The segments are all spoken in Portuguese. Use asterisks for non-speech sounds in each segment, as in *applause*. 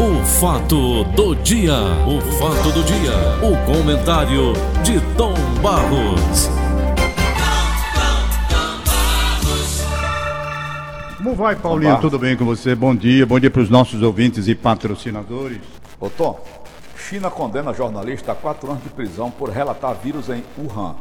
O fato do dia, o fato do dia, o comentário de Tom Barros. Como vai, Paulinho? Olá. Tudo bem com você? Bom dia, bom dia para os nossos ouvintes e patrocinadores. Ô Tom, China condena jornalista a quatro anos de prisão por relatar vírus em Wuhan.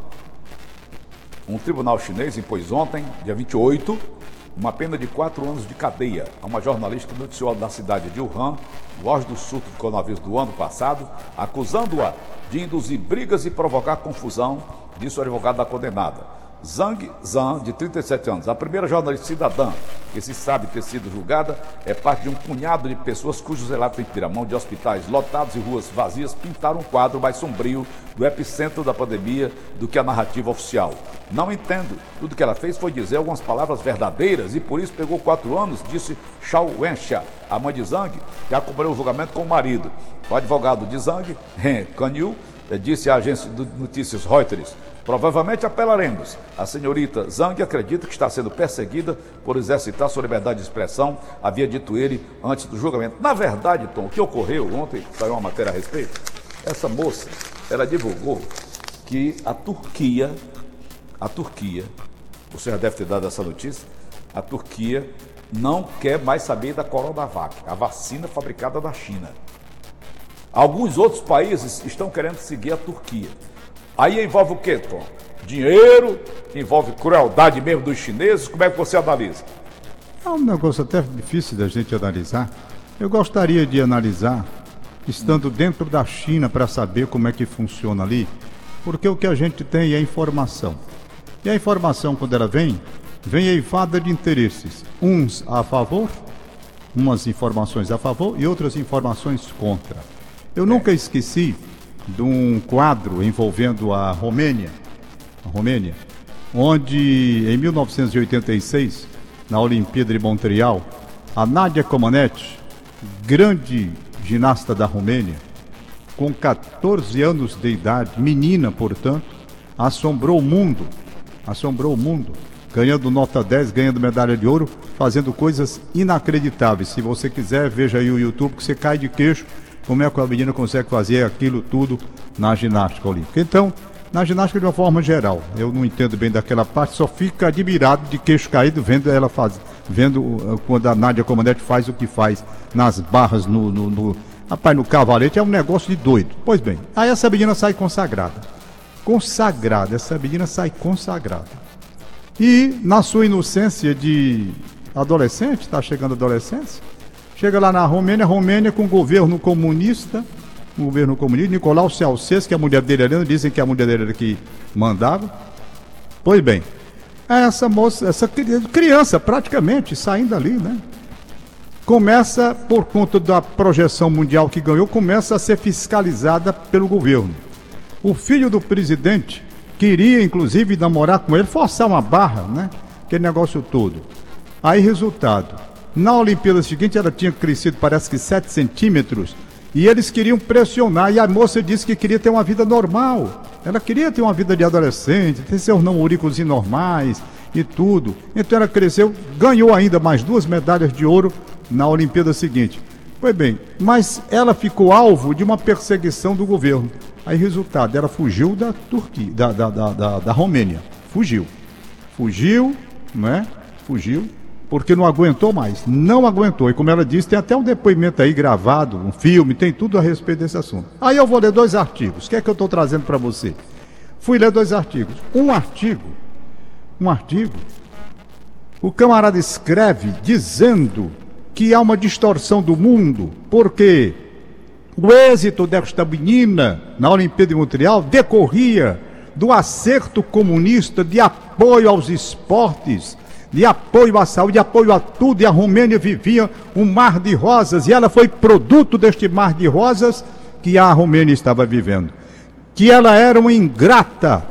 Um tribunal chinês impôs ontem, dia 28, uma pena de quatro anos de cadeia a uma jornalista que noticiou na cidade de Wuhan, auge do surto de coronavírus do ano passado, acusando-a de induzir brigas e provocar confusão, disse o advogado da condenada. Zhang Zhan, de 37 anos, a primeira jornalista cidadã que se sabe ter sido julgada, é parte de um punhado de pessoas cujos relatos em Piramão de hospitais lotados e ruas vazias pintaram um quadro mais sombrio do epicentro da pandemia do que a narrativa oficial. Não entendo. Tudo que ela fez foi dizer algumas palavras verdadeiras e por isso pegou quatro anos, disse Shao Wenxia, a mãe de Zhang, que acompanhou o julgamento com o marido. O advogado de Zhang, Ren Kanyu, disse à agência de notícias Reuters. Provavelmente apelaremos. A senhorita Zhang acredita que está sendo perseguida por exercitar sua liberdade de expressão, havia dito ele antes do julgamento. Na verdade, Tom, o que ocorreu ontem, saiu uma matéria a respeito, essa moça, ela divulgou que a Turquia, a Turquia, você já deve ter dado essa notícia, a Turquia não quer mais saber da Coronavac, a vacina fabricada na China. Alguns outros países estão querendo seguir a Turquia. Aí envolve o quê, Tom? Dinheiro, envolve crueldade mesmo dos chineses. Como é que você analisa? É um negócio até difícil da gente analisar. Eu gostaria de analisar, estando dentro da China, para saber como é que funciona ali, porque o que a gente tem é informação. E a informação, quando ela vem, vem eivada de interesses. Uns a favor, umas informações a favor e outras informações contra. Eu nunca esqueci de um quadro envolvendo a Romênia, a Romênia, onde em 1986, na Olimpíada de Montreal, a Nadia Comaneci, grande ginasta da Romênia, com 14 anos de idade, menina, portanto, assombrou o mundo, assombrou o mundo, ganhando nota 10, ganhando medalha de ouro, fazendo coisas inacreditáveis. Se você quiser, veja aí o YouTube que você cai de queixo como é que a menina consegue fazer aquilo tudo na ginástica olímpica. Então, na ginástica de uma forma geral, eu não entendo bem daquela parte, só fico admirado de queixo caído vendo ela fazer, vendo uh, quando a Nádia Comandante faz o que faz nas barras no, no, no rapaz, no cavalete, é um negócio de doido. Pois bem, aí essa menina sai consagrada. Consagrada, essa menina sai consagrada. E na sua inocência de adolescente, está chegando a adolescência, Chega lá na Romênia, Romênia com governo comunista, um governo comunista, Nicolau Ceausescu, que a mulher dele ali, dizem que a mulher dele era que mandava. Pois bem, essa moça, essa criança praticamente saindo ali, né? Começa, por conta da projeção mundial que ganhou, começa a ser fiscalizada pelo governo. O filho do presidente queria, inclusive, namorar com ele, forçar uma barra, né? Aquele negócio todo. Aí, resultado, na Olimpíada seguinte, ela tinha crescido, parece que 7 centímetros, e eles queriam pressionar, e a moça disse que queria ter uma vida normal. Ela queria ter uma vida de adolescente, ter seus namorículos normais e tudo. Então ela cresceu, ganhou ainda mais duas medalhas de ouro na Olimpíada seguinte. Pois bem, mas ela ficou alvo de uma perseguição do governo. Aí, resultado, ela fugiu da Turquia, da, da, da, da, Romênia. Fugiu. Fugiu, não é? Fugiu porque não aguentou mais. Não aguentou. E como ela disse, tem até um depoimento aí gravado, um filme, tem tudo a respeito desse assunto. Aí eu vou ler dois artigos. O que é que eu estou trazendo para você? Fui ler dois artigos. Um artigo, um artigo, o camarada escreve dizendo que há uma distorção do mundo, porque o êxito desta menina na Olimpíada de Montreal decorria do acerto comunista de apoio aos esportes de apoio à saúde, de apoio a tudo, e a Romênia vivia um mar de rosas, e ela foi produto deste mar de rosas que a Romênia estava vivendo. Que ela era uma ingrata,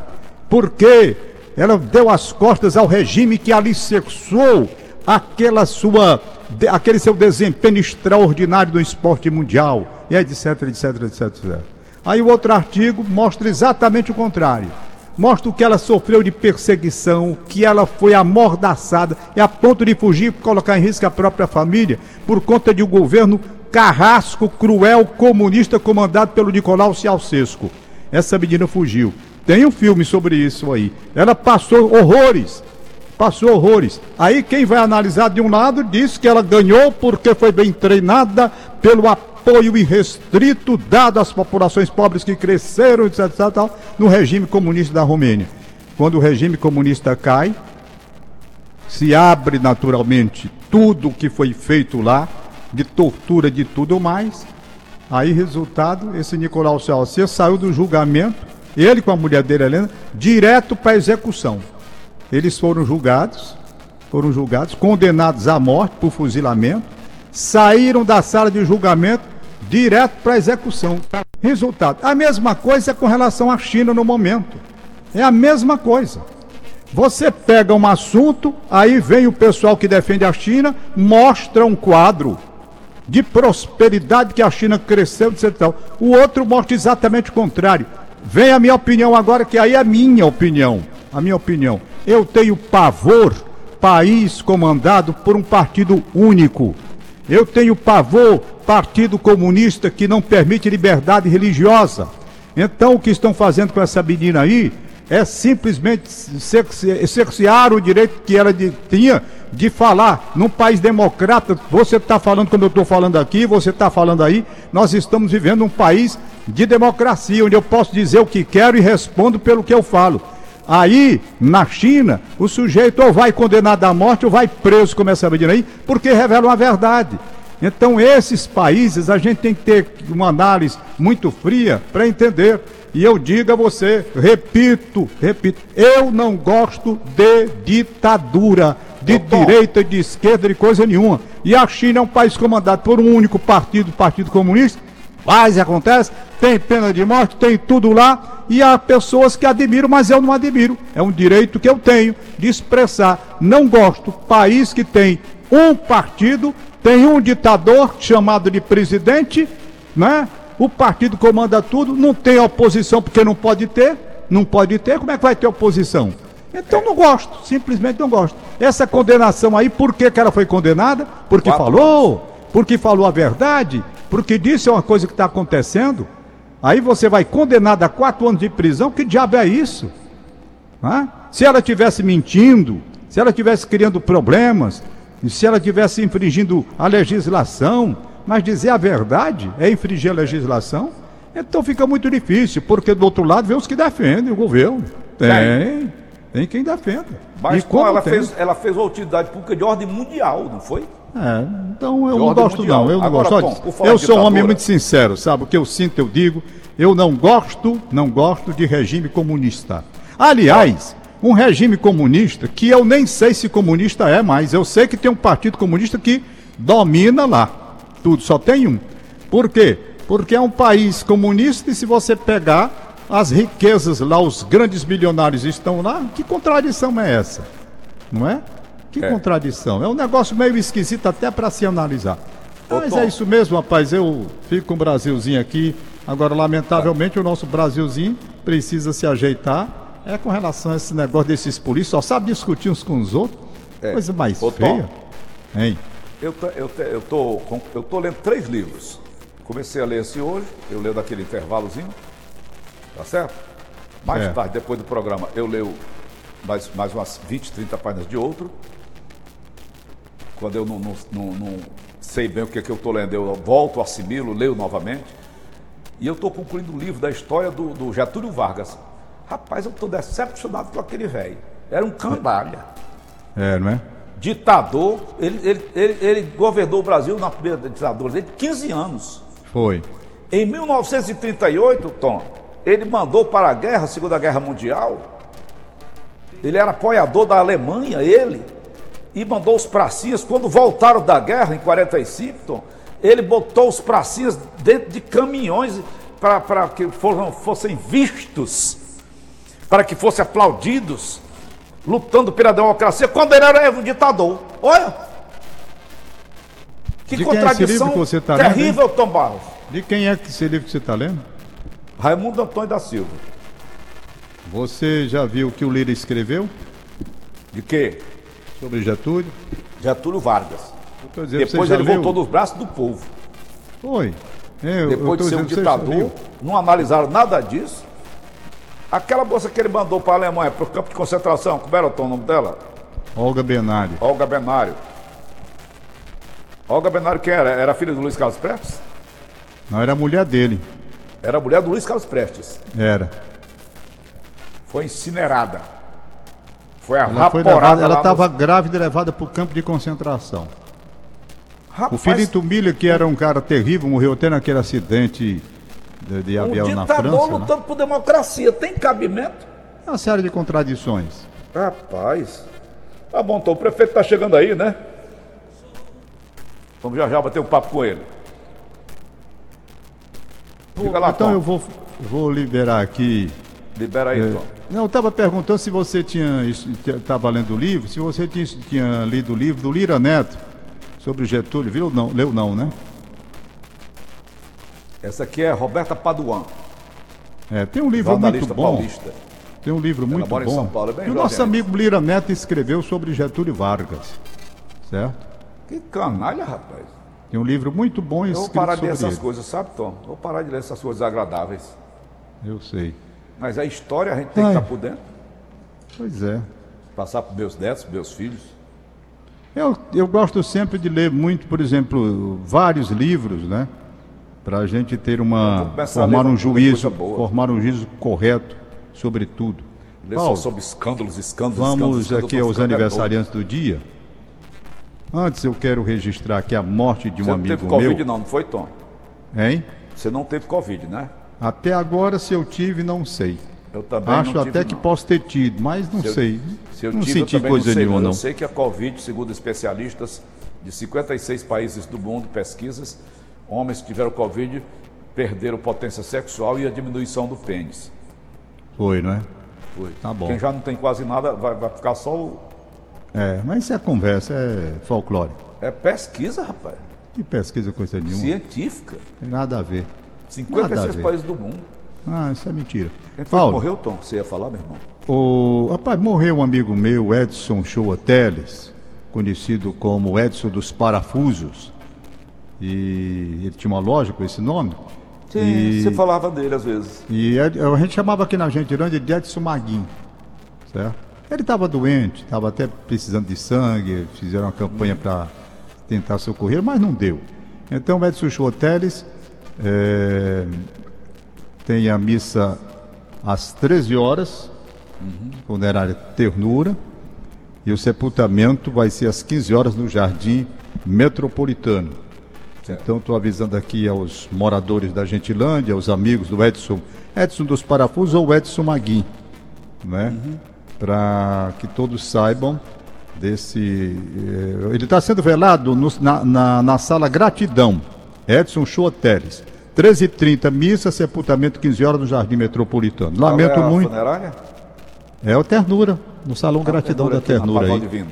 porque ela deu as costas ao regime que alicerçou aquela sua, aquele seu desempenho extraordinário no esporte mundial, e etc, etc, etc, etc. Aí o outro artigo mostra exatamente o contrário mostra o que ela sofreu de perseguição, que ela foi amordaçada e a ponto de fugir colocar em risco a própria família por conta de um governo carrasco cruel comunista comandado pelo Nicolau Ceausescu. Essa menina fugiu. Tem um filme sobre isso aí. Ela passou horrores. Passou horrores. Aí quem vai analisar de um lado diz que ela ganhou porque foi bem treinada pelo apoio irrestrito dado às populações pobres que cresceram, etc, etc, etc no regime comunista da Romênia. Quando o regime comunista cai, se abre naturalmente tudo o que foi feito lá, de tortura, de tudo mais. Aí, resultado, esse Nicolau Ceausescu saiu do julgamento, ele com a mulher dele, Helena, direto para a execução. Eles foram julgados, foram julgados, condenados à morte por fuzilamento, saíram da sala de julgamento direto para execução. Resultado, a mesma coisa com relação à China no momento. É a mesma coisa. Você pega um assunto, aí vem o pessoal que defende a China, mostra um quadro de prosperidade que a China cresceu, etc. O outro mostra exatamente o contrário. Vem a minha opinião agora, que aí é a minha opinião. A minha opinião. Eu tenho pavor, país comandado por um partido único. Eu tenho pavor, partido comunista que não permite liberdade religiosa. Então o que estão fazendo com essa menina aí é simplesmente cercear o direito que ela de, tinha de falar num país democrata. Você está falando como eu estou falando aqui, você está falando aí. Nós estamos vivendo um país de democracia, onde eu posso dizer o que quero e respondo pelo que eu falo. Aí, na China, o sujeito ou vai condenado à morte ou vai preso, como essa medida aí, porque revela uma verdade. Então, esses países, a gente tem que ter uma análise muito fria para entender. E eu digo a você, repito, repito, eu não gosto de ditadura, de direita, de esquerda, de coisa nenhuma. E a China é um país comandado por um único partido, o Partido Comunista. Mas acontece, tem pena de morte, tem tudo lá, e há pessoas que admiram, mas eu não admiro. É um direito que eu tenho de expressar. Não gosto. País que tem um partido, tem um ditador chamado de presidente, né? O partido comanda tudo, não tem oposição porque não pode ter, não pode ter, como é que vai ter oposição? Então não gosto, simplesmente não gosto. Essa condenação aí, por que, que ela foi condenada? Porque Quatro falou, porque falou a verdade, porque disse uma coisa que está acontecendo. Aí você vai condenada a quatro anos de prisão, que diabo é isso? Se ela tivesse mentindo, se ela tivesse criando problemas, se ela tivesse infringindo a legislação, mas dizer a verdade é infringir a legislação, então fica muito difícil, porque do outro lado vem os que defendem o governo. Tem, tem quem defenda. Mas e como ela fez, ela fez uma utilidade pública de ordem mundial, não foi? É, então eu não gosto mundial. não, eu não Agora, gosto. Tom, eu sou um homem muito sincero, sabe? O que eu sinto, eu digo, eu não gosto, não gosto de regime comunista. Aliás, um regime comunista que eu nem sei se comunista é mais. Eu sei que tem um partido comunista que domina lá. Tudo, só tem um. Por quê? Porque é um país comunista e se você pegar as riquezas lá, os grandes milionários estão lá, que contradição é essa? Não é? Que é. contradição. É um negócio meio esquisito até para se analisar. Ô, Mas Tom. é isso mesmo, rapaz. Eu fico com o Brasilzinho aqui. Agora, lamentavelmente, o nosso Brasilzinho precisa se ajeitar é com relação a esse negócio desses polícias, só sabe discutir uns com os outros. É. Coisa mais Ô, feia. Hein? Eu, eu, eu, tô, eu tô lendo três livros. Comecei a ler esse hoje, eu leio daquele intervalozinho, tá certo? Mais é. tarde, depois do programa, eu leio mais, mais umas 20, 30 páginas de outro. Quando eu não, não, não, não sei bem o que, é que eu estou lendo, eu volto, assimilo, leio novamente. E eu estou concluindo o livro da história do, do Getúlio Vargas. Rapaz, eu estou decepcionado com aquele velho. Era um canalha. É, não é? Ditador. Ele, ele, ele, ele governou o Brasil na primeira ditadura dele 15 anos. Foi. Em 1938, Tom, ele mandou para a guerra, a Segunda Guerra Mundial. Ele era apoiador da Alemanha, ele. E mandou os pracinhas. Quando voltaram da guerra, em 45, Tom, ele botou os pracinhas dentro de caminhões para que foram, fossem vistos para que fossem aplaudidos, lutando pela democracia, quando ele era um ditador. Olha! Que De contradição que você tá terrível, lendo, Tom Barros. De quem é esse livro que você está lendo? Raimundo Antônio da Silva. Você já viu o que o Lira escreveu? De quê? Sobre Getúlio? Getúlio Vargas. Dizendo, Depois ele voltou nos braços do povo. Foi. É, eu- eu Depois tô de ser um ditador, não analisaram nada disso. Aquela moça que ele mandou para a Alemanha, para o campo de concentração, como era o nome dela? Olga Benário. Olga Benário. Olga Benário quem era? Era filha do Luiz Carlos Prestes? Não, era a mulher dele. Era a mulher do Luiz Carlos Prestes. Era. Foi incinerada. Foi Ela foi levada, ela estava grávida e levada para o campo de concentração. O Rapaz, Filito Miller, que era um cara terrível, morreu até naquele acidente de, de um avião na ditador França. né? lutando por democracia. Tem cabimento? É uma série de contradições. Rapaz. Tá bom, então o prefeito tá chegando aí, né? Vamos já já bater um papo com ele. Lá, então eu vou, vou liberar aqui. Libera aí, Tom. Não, eu estava perguntando se você tinha estava lendo o livro, se você tinha, tinha lido o livro do Lira Neto sobre Getúlio, viu? Não, leu não, né? Essa aqui é Roberta Paduan, É, tem um livro muito bom. paulista. Tem um livro muito mora em bom. São Paulo, é bem que o nosso amigo Lira Neto escreveu sobre Getúlio Vargas. Certo? Que canalha, rapaz. Tem um livro muito bom Eu vou escrito parar de sobre ler essas ele. coisas, sabe, Tom? Vou parar de ler essas coisas agradáveis. Eu sei. Mas a história a gente tem Ai. que estar por dentro. Pois é. Passar para meus netos, meus filhos. Eu, eu gosto sempre de ler muito, por exemplo, vários livros, né? Para a gente ter uma. a formar um juízo, formar um juízo correto sobre tudo. Ler só Paulo, sobre escândalos, escândalos, vamos escândalos, aqui aos aniversariantes do dia. Antes eu quero registrar aqui a morte de um Você não amigo teve Covid, meu. não, não foi, Tom? Hein? Você não teve Covid, né? Até agora, se eu tive, não sei. Eu também Acho até que não. posso ter tido, mas não Se eu- sei. Se eu não tive, eu senti também coisa não sei, nenhuma, não. Eu sei que a Covid, segundo especialistas de 56 países do mundo, pesquisas, homens que tiveram Covid perderam potência sexual e a diminuição do pênis. Foi, não é? Foi. Tá bom. Quem já não tem quase nada vai, vai ficar só o... É, mas isso é conversa, é folclore. É pesquisa, rapaz. Que pesquisa coisa nenhuma. Científica. Tem nada a ver. Nada a 56 ver. países do mundo. Ah, isso é mentira. Paulo, morreu, Tom? Você ia falar, meu irmão? o rapaz, morreu um amigo meu, Edson Shoa Teles, conhecido como Edson dos Parafusos. E ele tinha uma loja com esse nome. E- Você falava dele às vezes. E Ed- a gente chamava aqui na Gentilândia de Edson Maguinho, certo? Ele estava doente, estava até precisando de sangue, fizeram uma campanha para tentar socorrer, mas não deu. Então Edson Choteles é, tem a missa às 13 horas, funerária Ternura, e o sepultamento vai ser às 15 horas no Jardim Metropolitano. Então estou avisando aqui aos moradores da Gentilândia, aos amigos do Edson, Edson dos Parafusos ou Edson Maguim, né? Para que todos saibam desse. eh, ele está sendo velado no- na, na, na sala Gratidão, Edson Choteles. 13h30, missa, sepultamento 15 horas no Jardim Metropolitano. Lamento Qual é a muito. Funerária? É o Ternura, no Salão Gratidão da aqui na Ternura Padre aí. Valdivino.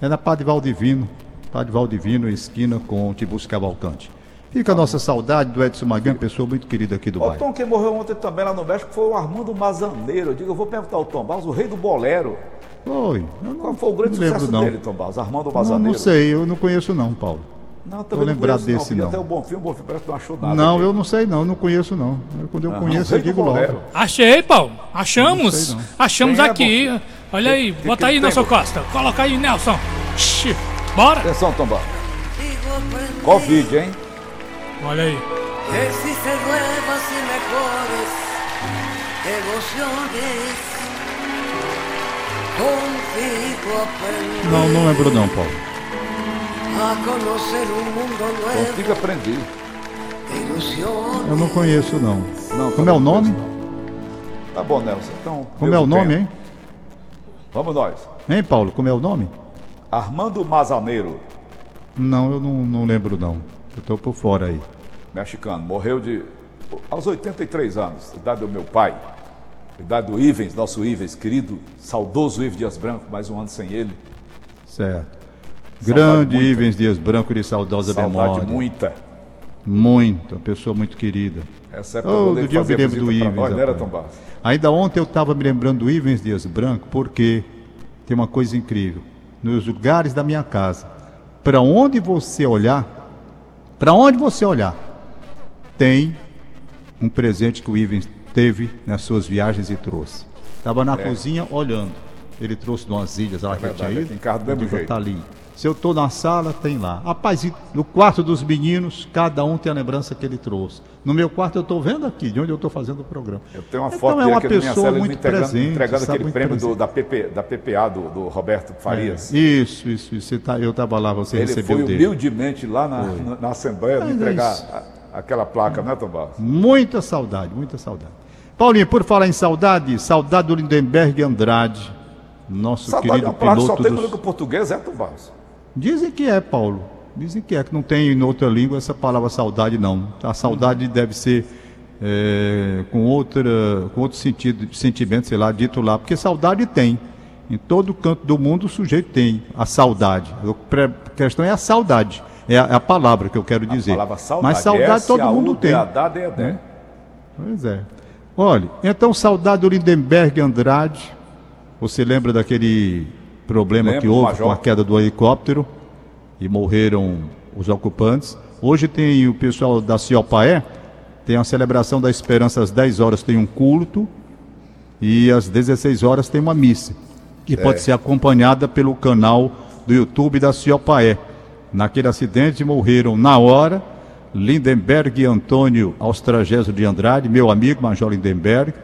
É na Padre Valdivino, Padre Valdivino, esquina com Tibus Cavalcante. Fica a nossa saudade do Edson Magan, pessoa muito querida aqui do O bairro. Tom, quem morreu ontem também lá no México foi o Armando Mazaneiro. Eu digo, eu vou perguntar ao Tom Barros, o rei do bolero. Foi. Eu Qual não, foi o grande não lembro, sucesso não. dele, Tom Barros? Armando Não, Mazaneiro? não sei, eu não conheço não, Paulo. Não, também não lembrado conheço, desse, Vi não. Até o Bom Filme, o Bom Filme parece que não achou nada. não, dele. eu não sei não, não conheço não. Eu, quando eu Aham, conheço, eu digo logo. Achei, Paulo. Não Achamos. sei, não. Achamos Quem é, aqui. Olha aí, que- bota que aí, Nelson? Costa. Coloca aí, Nelson. Bora. Atenção, Tom Barros. Covid, hein? Olha aí. Não, não lembro não, Paulo. Contigo aprendi. Eu não conheço não. Não, Como é o nome? Tá bom, Nelson. Então, Como é o nome, hein? Vamos nós. Hein, Paulo? Como é o nome? Armando Mazaneiro, Não, eu não, não lembro não. Eu tô por fora aí. mexicano, morreu de aos 83 anos, idade do meu pai, idade do Ivens, nosso Ivens, querido, saudoso Ives Dias Branco, mais um ano sem ele. Certo. Grande. Ivens Dias Branco de saudosa Saudade memória. muita. Muito, uma pessoa muito querida. Essa época Oh, do dia eu me lembro do Ivens, nós, não era, Barros? Ainda ontem eu estava me lembrando do Ivens Dias Branco, porque tem uma coisa incrível. Nos lugares da minha casa, para onde você olhar, para onde você olhar, tem um presente que o Ivens teve nas suas viagens e trouxe. Estava na cozinha olhando. Ele trouxe de umas ilhas lá que eu tinha verdade, ido. aqui em casa do mesmo jeito. Tá ali. Se eu tô na sala, tem lá. Rapaz, no quarto dos meninos, cada um tem a lembrança que ele trouxe. No meu quarto eu tô vendo aqui, de onde eu tô fazendo o programa. Eu tenho uma Então foto é uma aqui na minha pessoa muito entregando, presente, entregando aquele prêmio do- da, PP, da PPA do, do Roberto Farias. Isso, isso, isso. Você tá, eu estava lá, você Ele recebeu foi dele. humildemente lá na, na, na Assembleia me Mas é entregar isso. a- aquela placa, né, Tom Barros? Muita saudade, muita saudade. Paulinho, por falar em saudade, saudade do Lindenberg Andrade, nosso é querido que só piloto tem dos... língua portuguesa, é, Tom Barros? Dizem que é, Paulo. Dizem que é, que não tem em outra língua essa palavra saudade, não. A saudade deve ser é, com, outra, com outro sentido, sentimento, sei lá, dito lá. Porque saudade tem. Em todo canto do mundo o sujeito tem a saudade. A questão é a saudade. É a, é a palavra que eu quero dizer. Saudade. Mas saudade todo mundo tem. S-A-U-D-A-D-A-D-E-D. Pois é. Olha, então saudade do Lindenberg Andrade. Você lembra daquele problema Lembro, que houve com a queda do helicóptero e morreram os ocupantes? Hoje tem o pessoal da Ciopaé, tem a celebração da esperança às 10 horas tem um culto e às 16 horas tem uma missa, que pode ser acompanhada pelo canal do YouTube da Ciopaé. Naquele acidente morreram na hora Lindenberg Antônio Austragésio de Andrade, meu amigo Major Lindenberg,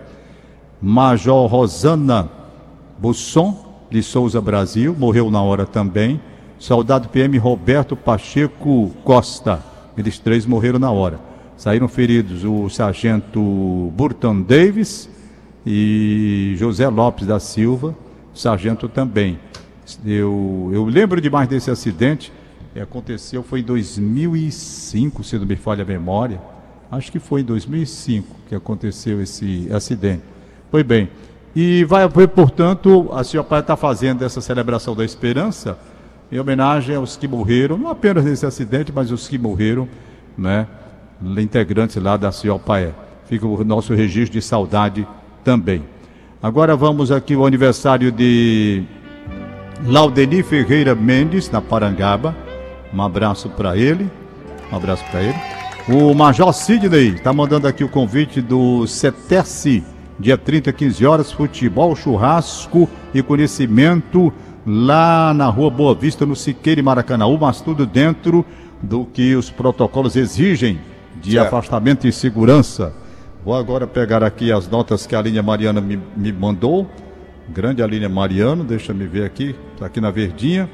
Major Rosana Busson de Souza Brasil, morreu na hora também. Soldado PM Roberto Pacheco Costa, eles três morreram na hora. Saíram feridos o sargento Burton Davis e José Lopes da Silva, sargento também. Eu, eu lembro demais desse acidente, aconteceu, foi em 2005, se não me falha a memória. Acho que foi em 2005 que aconteceu esse acidente. Foi bem. E vai haver, portanto, a senhora pai está fazendo essa celebração da esperança em homenagem aos que morreram, não apenas nesse acidente, mas os que morreram, né? Integrantes lá da Ciopaé. Fica o nosso registro de saudade também. Agora vamos aqui ao aniversário de Laudeni Ferreira Mendes, na Parangaba. Um abraço para ele. Um abraço para ele. O Major Sidney está mandando aqui o convite do CETERCE, dia 30, 15 horas, futebol, churrasco e conhecimento lá na rua Boa Vista, no Siqueira e Maracanaú, mas tudo dentro do que os protocolos exigem de Certo. afastamento e segurança. Vou agora pegar aqui as notas que a Aline Mariana me, me mandou. Grande Aline Mariano, deixa eu ver aqui, está aqui na verdinha.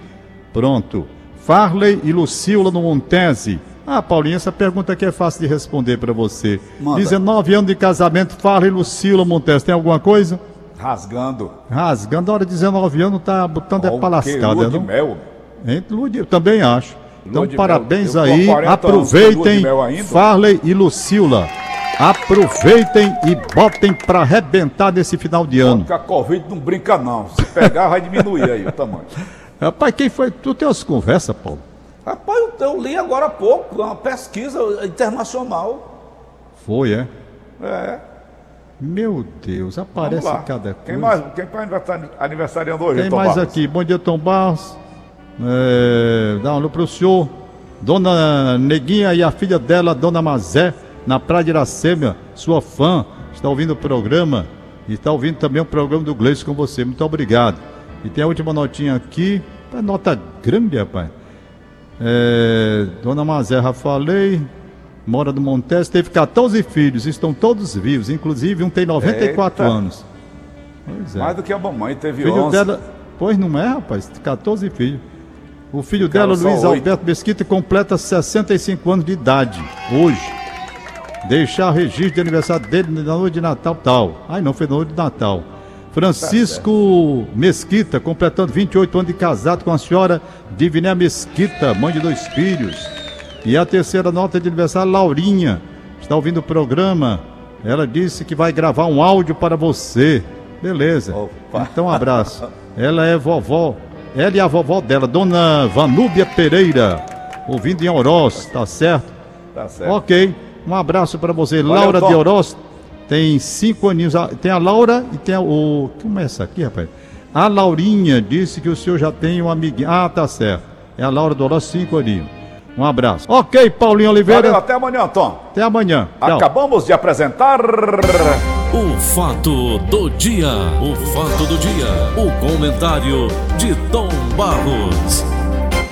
Pronto. Farley e Lucila no Montese. Ah, Paulinho, essa pergunta aqui é fácil de responder para você. Manda. 19 anos de casamento, Farley e Lucila Montese. Tem alguma coisa? Rasgando. Rasgando, a hora de 19 anos, tá botando Ó, é o pra quê? lascada, Lua de não? mel. Hein, lua de- Eu também acho. Então, Lua de parabéns mel. Aí. há 40 anos com lua de Aproveitem. Farley e Lucila. Aproveitem e botem pra arrebentar nesse final de ano. Porque a Covid não brinca, não. Se pegar, vai diminuir aí o tamanho. *laughs* Rapaz, quem foi? Tu tem umas conversas, Paulo? Rapaz, eu, eu li agora há pouco uma pesquisa internacional. Foi, é? É. Meu Deus, aparece cada Quem coisa. mais? Quem aniversari- aniversariando hoje, Tem Tom mais Barros? aqui. Bom dia, Tom Barros. É, dá um alô pro senhor. Dona Neguinha e a filha dela, Dona Mazé, na Praia de Iracema, sua fã, está ouvindo o programa e está ouvindo também o programa do Gleice com você. Muito obrigado. E tem a última notinha aqui, é nota grande, rapaz. É, Dona já falei. Mora no Montes, teve 14 filhos, estão todos vivos, inclusive um tem 94 Eita. anos. Pois é. Mais do que a mamãe, teve filho 11. dela. Pois não é, rapaz? 14 filhos. O filho Ficaram dela, Luiz oito. Alberto Mesquita, completa 65 anos de idade. Hoje. Deixar registro de aniversário dele na noite de Natal, tal. Ai, não, foi na noite de Natal. Francisco Mesquita, completando 28 anos de casado com a senhora Diviné Mesquita, mãe de dois filhos. E a terceira nota de aniversário, Laurinha. Está ouvindo o programa. Ela disse que vai gravar um áudio para você. Beleza. Opa. Então, um abraço. Ela é vovó. Ela e a vovó dela, Dona Vanúbia Pereira. Ouvindo em Oroz, tá certo? Tá certo. Ok. Um abraço para você. Laura de Oroz tem cinco aninhos. Tem a Laura e tem o. Como é essa aqui, rapaz? A Laurinha disse que o senhor já tem um amiguinho. Ah, tá certo. É a Laura Dolores, cinco aninhos. Um abraço. Ok, Paulinho Oliveira. Valeu, até amanhã, Tom. Até amanhã. Tchau. Acabamos de apresentar. O fato do dia. O fato do dia. O comentário de Tom Barros.